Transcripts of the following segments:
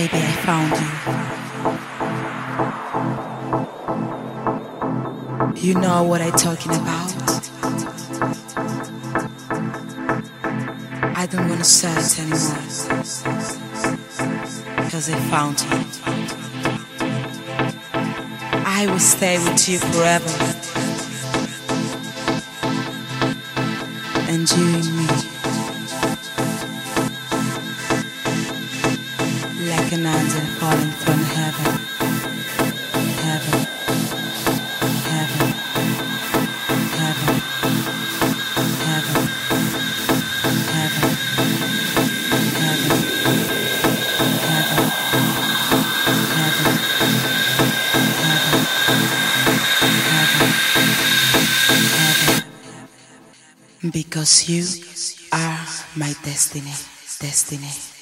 Baby, I found you. You know what I'm talking about? I don't want to search anymore. Because I found you. I will stay with you forever. And you and me. Falling from Heaven. Because you are my destiny, destiny.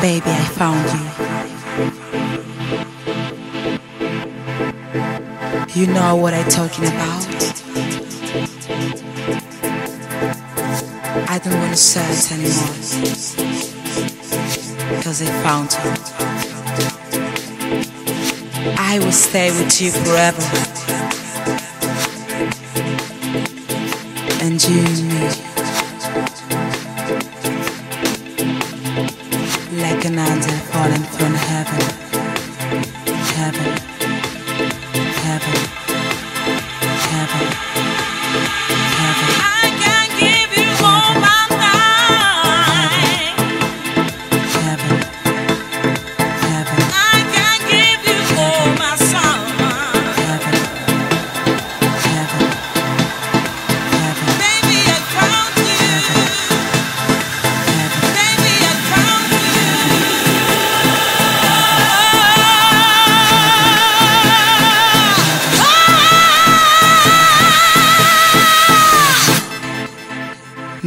Baby, I found you. You know what I'm talking about? I don't want to search anymore. Because I found you. I will stay with you forever. And you Fernandez falling from heaven.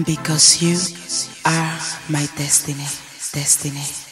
Because you are my destiny, destiny.